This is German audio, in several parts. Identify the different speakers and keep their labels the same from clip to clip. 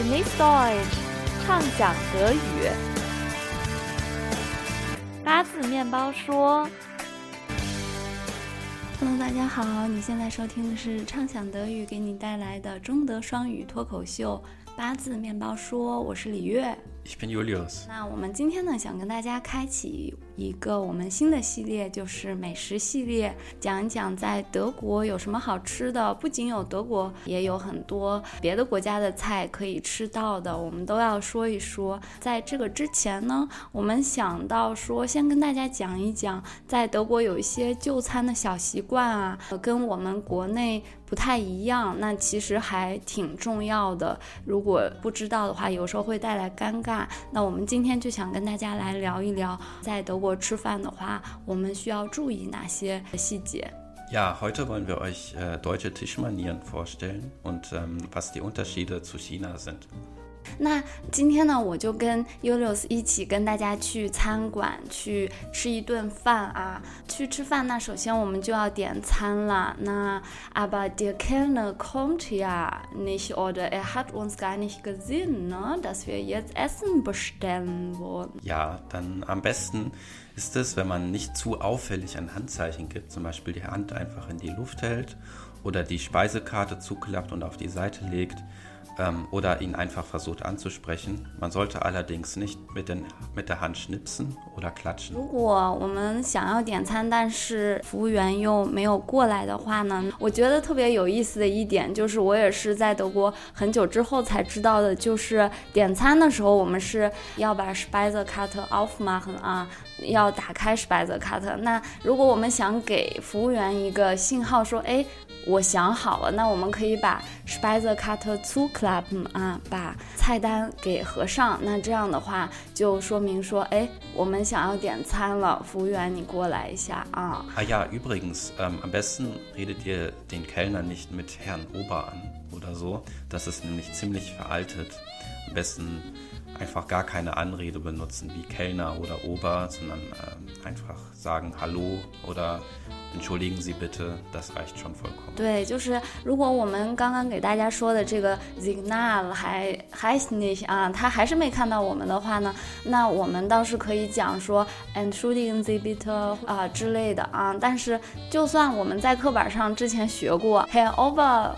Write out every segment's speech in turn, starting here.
Speaker 1: Genieß Deutsch，畅想德语。八字面包说
Speaker 2: ：“Hello，大家好，你现在收听的是畅想德语给你带来的中德双语脱口秀《八字面包说》，我是李月。”
Speaker 3: Ich bin Julius。
Speaker 2: 那我们今天呢，想跟大家开启一个我们新的系列，就是美食系列，讲一讲在德国有什么好吃的。不仅有德国，也有很多别的国家的菜可以吃到的，我们都要说一说。在这个之前呢，我们想到说，先跟大家讲一讲，在德国有一些就餐的小习惯啊，跟我们国内。不太一样，那其实还挺重要的。如果不知道的话，有时候会带来尴尬。那我们今天就想跟大家来聊一聊，在德国吃饭的话，我们需要注意哪些细节
Speaker 3: ？Ja, heute wollen wir euch deutsche Tischmanieren vorstellen und was die Unterschiede zu China sind.
Speaker 2: 那今天呢，我就跟 Ulius 一起跟大家去餐馆去吃一顿饭啊。去吃饭，那首先我们就要点餐了。那 Aber der Kellner kommt ja nicht oder er hat uns gar nicht gesehen, ne, dass wir jetzt Essen bestellen wollen.
Speaker 3: Ja, dann am besten ist es, wenn man nicht zu auffällig ein Handzeichen gibt, zum Beispiel die Hand einfach in die Luft hält oder die Speisekarte zuklappt und auf die Seite legt oder ihn einfach versucht anzusprechen. Man sollte allerdings nicht mit, der Hand schnipsen oder klatschen.
Speaker 2: 如果我们想要点餐，但是服务员又没有过来的话呢？我觉得特别有意思的一点就是，我也是在德国很久之后才知道的，就是点餐的时候我们是要把 Speisekarte aufmachen 啊，要打开 Speisekarte。那如果我们想给服务员一个信号说，哎。我想好了，那我们可以把 Speisekarte zuklappen 啊，把菜单给合上。那这样的话，就说明说，哎，我们想要点餐了，服务员你过来一下啊。
Speaker 3: Ah ja, übrigens, ähm, am besten redet ihr den Kellner nicht mit Herrn Ober an oder so. Das ist nämlich ziemlich veraltet. Am besten einfach gar keine Anrede benutzen wie Kellner oder Ober, sondern äh, einfach sagen Hallo oder Entschuldigen Sie bitte, das reicht schon vollkommen.
Speaker 2: 对，就是如果我们刚刚给大家说的这个 Signal 还还 nicht 啊，他还是没看到我们的话呢，那我们倒是可以讲说 Entschuldigen Sie bitte 啊之类的啊。但是就算我们在课本上之前学过 Herr Ober。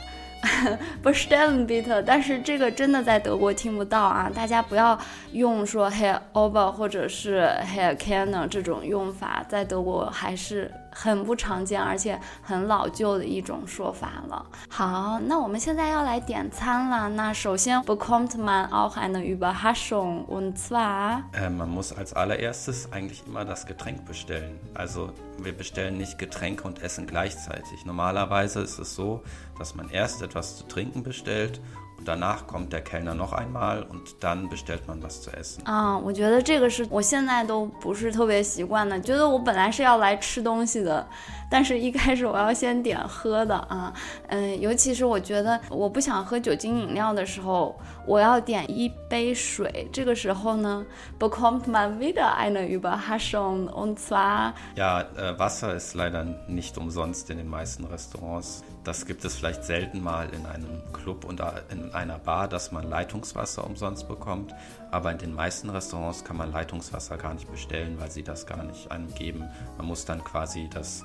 Speaker 2: 不是 Stellen bitte，但是这个真的在德国听不到啊！大家不要用说 Herr Ober 或者是 Herr Kanner” 这种用法，在德国还是很不常见，而且很老旧的一种说法了。好，那我们现在要来点餐了。那首先 bekommt man auch eine Überraschung und zwar
Speaker 3: man muss als allererstes eigentlich immer das Getränk bestellen. Also wir bestellen nicht Getränke und Essen gleichzeitig. Normalerweise ist es so, dass man erst etwas zu trinken bestellt danach kommt der Kellner noch einmal und dann bestellt man was zu essen.
Speaker 2: 啊，我觉得这个是我现在都不是特别习惯的，觉得我本来是要来吃东西的，但是一开始我要先点喝的啊，嗯，尤其是我觉得我不想喝酒精饮料的时候，我要点一杯水。这个时候呢，bekommt man wieder eine Überraschung und zwar
Speaker 3: ja, äh, Wasser ist leider nicht umsonst in den meisten Restaurants. Das gibt es vielleicht selten mal in einem Club oder in einer Bar, dass man Leitungswasser umsonst bekommt. Aber in den meisten Restaurants kann man Leitungswasser gar nicht bestellen, weil sie das gar nicht einem geben. Man muss dann quasi das,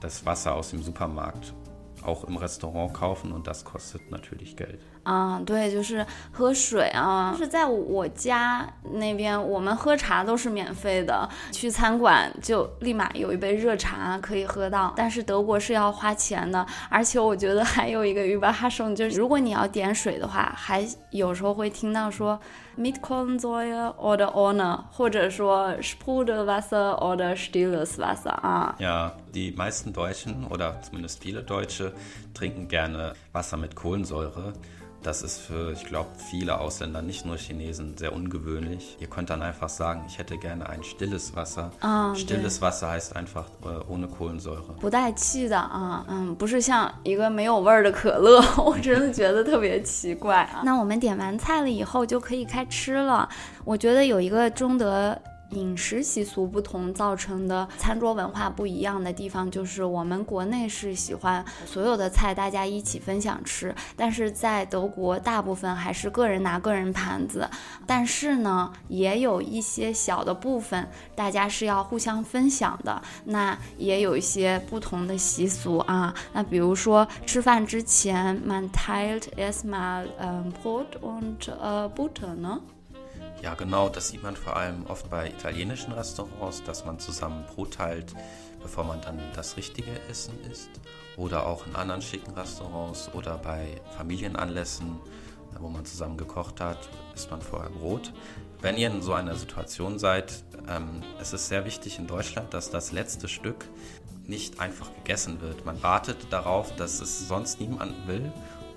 Speaker 3: das Wasser aus dem Supermarkt auch im Restaurant kaufen und das kostet natürlich Geld.
Speaker 2: 啊，对，就是喝水啊，就是在我家那边，我们喝茶都是免费的，去餐馆就立马有一杯热茶可以喝到。但是德国是要花钱的，而且我觉得还有一个 Überraschung，就是如果你要点水的话，还有时候会听到说 mit Kohlensäure oder ohne，或者说 Sprudelwasser oder stilles Wasser 啊。
Speaker 3: Ja, die meisten Deutschen oder zumindest viele Deutsche trinken gerne Wasser mit Kohlensäure. Das ist für, ich glaube, viele Ausländer, nicht nur Chinesen, sehr ungewöhnlich. Ihr könnt dann einfach sagen, ich hätte gerne ein stilles Wasser. Ah, stilles Wasser heißt einfach äh, ohne Kohlensäure.
Speaker 2: 不带气的啊，嗯，不是像一个没有味儿的可乐，我真的觉得特别奇怪啊。那我们点完菜了以后就可以开吃了。我觉得有一个中德 饮食习俗不同造成的餐桌文化不一样的地方，就是我们国内是喜欢所有的菜大家一起分享吃，但是在德国大部分还是个人拿个人盘子。但是呢，也有一些小的部分大家是要互相分享的，那也有一些不同的习俗啊。那比如说吃饭之前，man teilt erstmal Brot und Butter 呢
Speaker 3: ？Ja, genau, das sieht man vor allem oft bei italienischen Restaurants, dass man zusammen Brot teilt, bevor man dann das richtige Essen isst. Oder auch in anderen schicken Restaurants oder bei Familienanlässen, wo man zusammen gekocht hat, isst man vorher Brot. Wenn ihr in so einer Situation seid, ähm, es ist sehr wichtig in Deutschland, dass das letzte Stück nicht einfach gegessen wird. Man wartet darauf, dass es sonst niemand will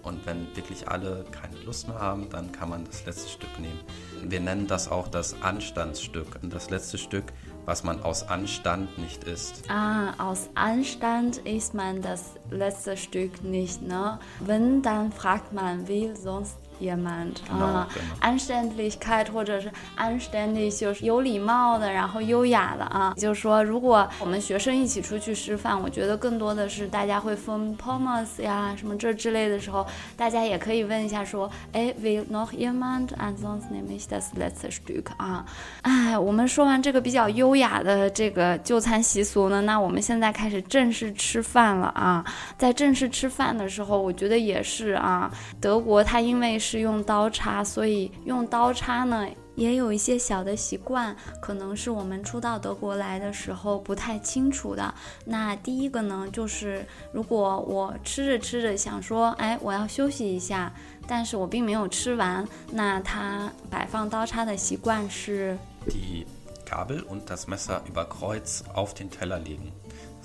Speaker 3: und wenn wirklich alle keine Lust mehr haben, dann kann man das letzte Stück nehmen. Wir nennen das auch das Anstandsstück. Und das letzte Stück, was man aus Anstand nicht isst.
Speaker 2: Ah, aus Anstand isst man das letzte Stück nicht, ne? Wenn, dann fragt man, wie sonst jemand 啊，anständigkeit 或者是 anständig 就是有礼貌的，然后优雅的啊。就是说，如果我们学生一起出去吃饭，我觉得更多的是大家会分 pommes 呀什么这之类的时候，大家也可以问一下说，哎，will noch jemand？ansonsten nehme ich das letzte Stück 啊。哎，我们说完这个比较优雅的这个就餐习俗呢，那我们现在开始正式吃饭了啊。在正式吃饭的时候，我觉得也是啊，德国它因为是用刀叉，所以用刀叉呢也有一些小的习惯，可能是我们初到德国来的时候不太清楚的。那第一个呢，就是如果我吃着吃着想说，哎，我要休息一下，但是我并没有吃完，那它摆放刀叉的习惯是。
Speaker 3: Die Gabel und das Messer über Kreuz auf den Teller legen.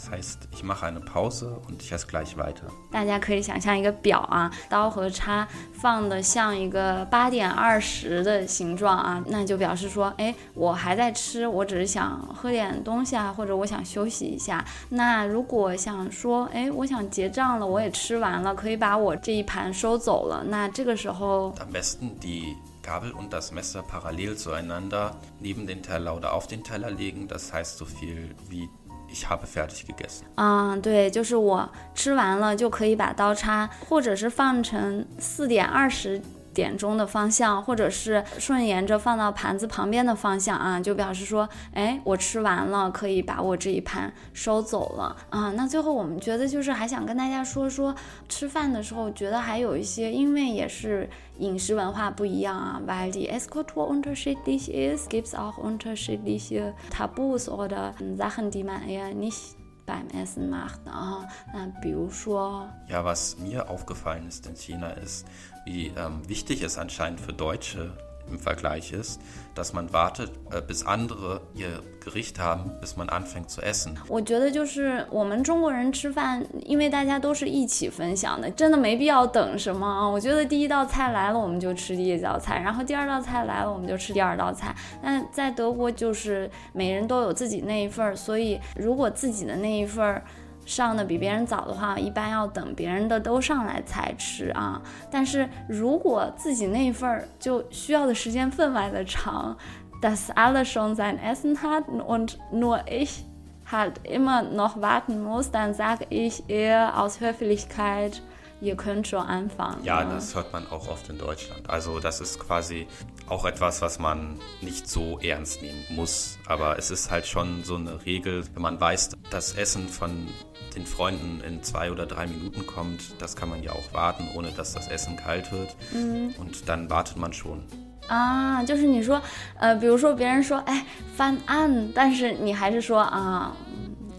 Speaker 3: Das heißt, ich mache eine Pause und ich esse gleich weiter.
Speaker 2: 大家可以想象一个表啊，刀和叉放的像一个八点二十的形状啊，那就表示说，哎，我还在吃，我只是想喝点东西啊，或者我想休息一下。那如果想说，哎，我想结账了，我也吃完了，可以把我这一盘收走了。那这个时候，
Speaker 3: am besten die Gabel und das Messer parallel zueinander neben den Teller oder auf den Teller legen. Das heißt so viel wie ich habe fertig gegessen。
Speaker 2: 嗯，对，就是我吃完了就可以把刀叉，或者是放成四点二十。点钟的方向，或者是顺沿着放到盘子旁边的方向啊，就表示说，哎，我吃完了，可以把我这一盘收走了啊。那最后我们觉得就是还想跟大家说说，吃饭的时候觉得还有一些，因为也是饮食文化不一样啊，weil die Esskultur unterschiedlich ist, gibt's auch unterschiedliche Tabus oder Sachen, die man eher nicht beim Essen macht. Ah,
Speaker 3: ja, was mir aufgefallen ist in China ist, wie ähm, wichtig es anscheinend für Deutsche im Vergleich ist, dass man wartet, bis andere ihr Gericht haben, bis man anfängt zu essen.
Speaker 2: 我觉得就是我们中国人吃饭，因为大家都是一起分享的，真的没必要等什么啊。我觉得第一道菜来了，我们就吃第一道菜，然后第二道菜来了，我们就吃第二道菜。但在德国就是每人都有自己那一份儿，所以如果自己的那一份儿。上的比别人早的话，一般要等别人的都上来才吃啊。但是如果自己那份儿就需要的时间分外的长，das alle schon sein Essen hatten und nur ich halt immer noch warten muss, dann sage ich eher aus Höflichkeit. Ihr könnt schon anfangen.
Speaker 3: Ja, das hört man auch oft in Deutschland. Also das ist quasi auch etwas, was man nicht so ernst nehmen muss. Aber es ist halt schon so eine Regel, wenn man weiß, das Essen von den Freunden in zwei oder drei Minuten kommt, das kann man ja auch warten, ohne dass das Essen kalt wird. Mhm. Und dann wartet man schon.
Speaker 2: 啊，就是你说，呃，比如说别人说，哎，翻案，但是你还是说啊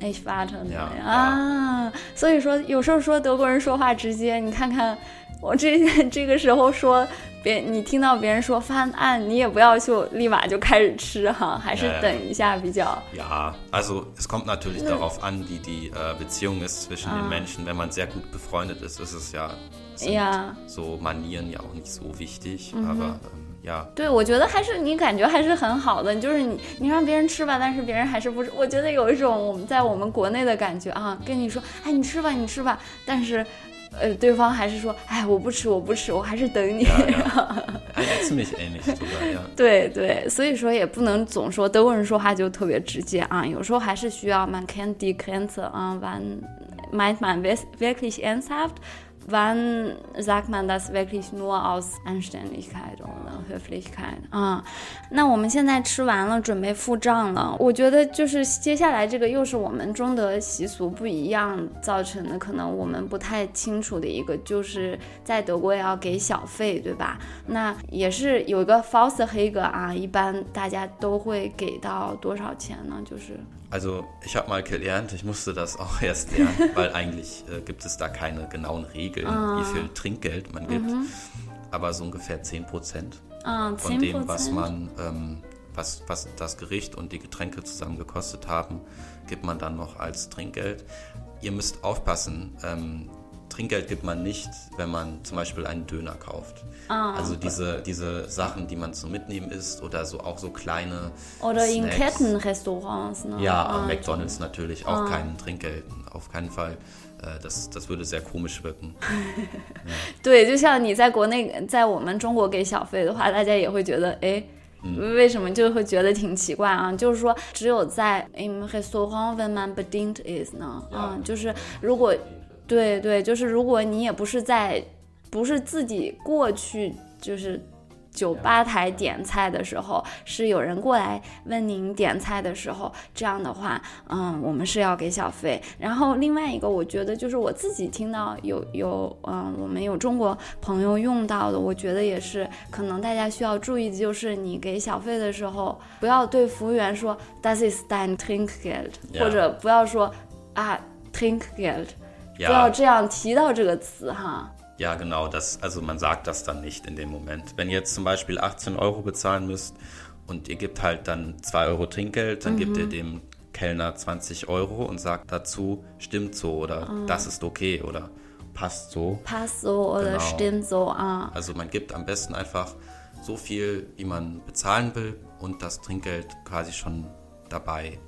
Speaker 2: ，ich warte 啊，所以说有时候说德国人说话直接，你看看我这这个时候说别你听到别人说翻案，你也不要就立马就开始吃哈，还是等一下比较。
Speaker 3: Ja, also es kommt natürlich darauf an, wie die Beziehung ist zwischen den Menschen. Wenn man sehr gut befreundet ist, ist es ja so Manieren ja auch nicht so wichtig, aber 呀，
Speaker 2: 对，我觉得还是你感觉还是很好的，就是你你让别人吃吧，但是别人还是不吃。我觉得有一种我们在我们国内的感觉啊，跟你说，哎，你吃吧，你吃吧，但是。呃，对方还是说，哎，我不吃，我不吃，我还是等你。对对，所以说也不能总说德国人说话就特别直接啊，有时候还是需要 man kennt die Grenze 啊，wann meint man wes- wirklich ernsthaft, wann sagt man das wirklich nur aus Anständigkeit oder Höflichkeit 啊。那我们现在吃完了，准备付账了。我觉得就是接下来这个又是我们中德习俗不一样造成的，可能我们不太清楚的一个，就是在德国要给小费，对吧？那也是有一个 f a u s t h e g e 啊，一般大家都会给到多少钱呢？就是。
Speaker 3: Also ich habe mal gelernt, ich musste das auch erst lernen, weil eigentlich äh, gibt es da keine genauen Regeln, wie viel Trinkgeld man gibt, aber so ungefähr 10 Prozent
Speaker 2: 嗯
Speaker 3: ，von dem, was man, ähm, was, was das Gericht und die Getränke zusammen gekostet haben, gibt man dann noch als Trinkgeld. Ihr müsst aufpassen, ähm, Trinkgeld gibt man nicht, wenn man zum Beispiel einen Döner kauft. also diese, diese Sachen, die man zum Mitnehmen isst oder so auch so kleine
Speaker 2: Oder in
Speaker 3: Snacks.
Speaker 2: Kettenrestaurants, ne?
Speaker 3: Ja,
Speaker 2: Ah,
Speaker 3: McDonalds natürlich auch kein Trinkgeld, auf keinen Fall. Äh, Das, das würde sehr komisch wirken.
Speaker 2: 对，就像你在国内，在我们中国给小费的话，大家也会觉得，哎。为什么就会觉得挺奇怪啊？就是说，只有在 im Restaurant wenn man bedient ist 呢，嗯，就是如果， 对对，就是如果你也不是在，不是自己过去，就是酒吧台点菜的时候，是有人过来问您点菜的时候，这样的话，嗯，我们是要给小费。然后另外一个，我觉得就是我自己听到有有，嗯，我们有中国朋友用到的，我觉得也是可能大家需要注意的，就是你给小费的时候，不要对服务员说 Das ist dein Trinkgeld，、或者不要说啊 Trinkgeld，、不
Speaker 3: Ja
Speaker 2: 要这样提到这个词哈。
Speaker 3: Ja, genau, das, also man sagt das dann nicht in dem Moment. Wenn ihr jetzt zum Beispiel 18 Euro bezahlen müsst und ihr gebt halt dann 2 Euro Trinkgeld, dann gebt ihr dem Kellner 20 Euro und sagt dazu, stimmt so oder das ist okay oder passt so.
Speaker 2: passt so oder
Speaker 3: Genau.
Speaker 2: stimmt so ah.
Speaker 3: Also man gibt am besten einfach so viel, wie man bezahlen will und das Trinkgeld quasi schon dabei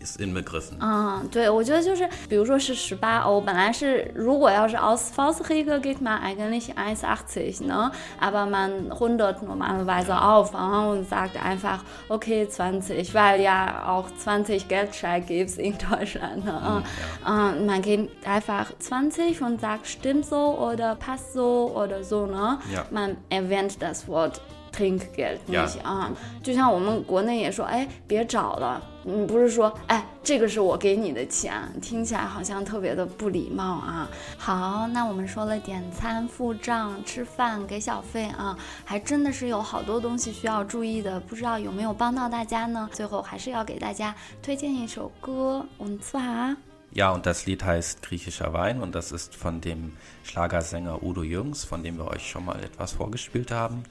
Speaker 3: ist inbegriffen.
Speaker 2: 嗯，对，我觉得就是，比如说是十八欧，本来是如果要是 aus Faustregel geht man eigentlich 1,80 ne? aber man rundet normalerweise auf ah, und sagt einfach okay 20, weil ja auch 20 Geldschein gibt's in Deutschland. Ne? Ähm, man geht einfach 20 und sagt stimmt so oder passt so oder so, ne?
Speaker 3: Ja.
Speaker 2: Man erwähnt das Wort Trinkgeld
Speaker 3: 呀
Speaker 2: nicht 啊，就像我们国内也说，哎，别找了， 你不是说，哎，这个是我给你的钱，听起来好像特别的不礼貌啊。好，那我们说了点餐、付账、吃饭、给小费啊，还真的是有好多东西需要注意的，不知道有没有帮到大家呢？最后还是要给大家推荐一首歌，und zwar。
Speaker 3: Ja, und das Lied heißt Griechischer Wein und das ist von dem Schlagersänger Udo Jürgens, von dem wir euch schon mal etwas vorgespielt haben.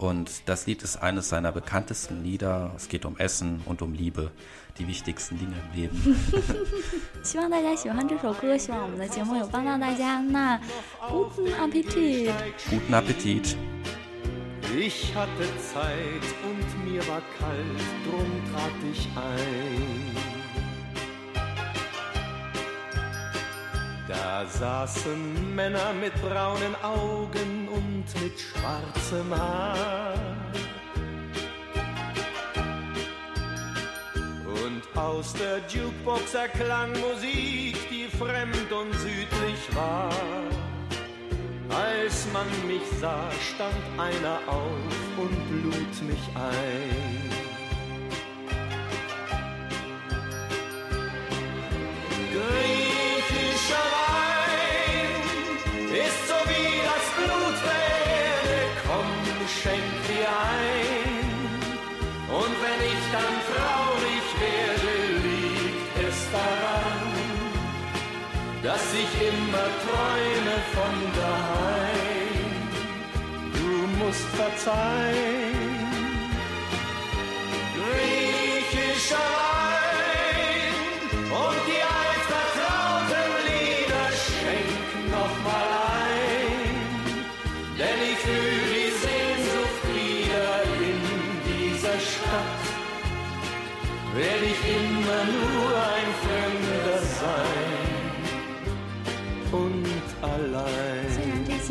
Speaker 3: Und das Lied ist eines seiner bekanntesten Lieder. Es geht um Essen und um Liebe, die wichtigsten Dinge im Leben.
Speaker 2: 希望大家喜欢这首歌，希望我们的节目有帮到大家。那 guten Appetit！
Speaker 3: Guten Appetit!
Speaker 4: Ich hatte Zeit und mir war kalt, drum trat ich ein. Da saßen Männer mit braunen Augen und mit schwarzem Haar. Und aus der Jukebox erklang Musik, die fremd und südlich war. Als man mich sah, stand einer auf und lud mich ein. verzeihen. Griechischer Wein und die altvertrauten Lieder schenk noch mal ein, denn ich fühl die Sehnsucht wieder in dieser Stadt. Werd ich immer nur ein Fremder sein und allein.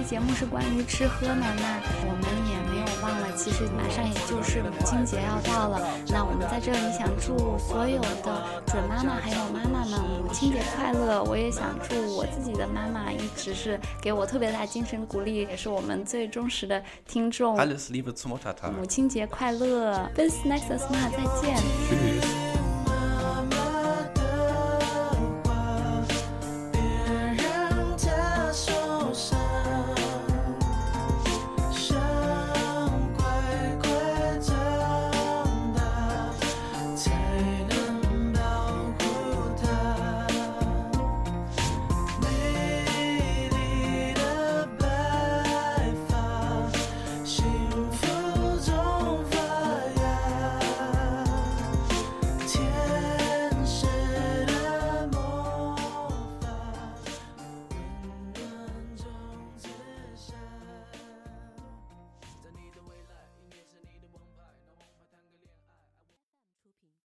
Speaker 2: 节目是关于吃喝呢，那我们也没有 忘了，其实马上也就是母亲节要到了。那我们在这里想祝所有的准妈妈还有妈妈们母亲节快乐。我也想祝我自己的妈妈一直是给我特别大精神鼓励，也是我们最忠实的听众。
Speaker 3: Alles Liebe zum Muttertag.
Speaker 2: 母亲节快乐！Bis nächstes Mal，再见。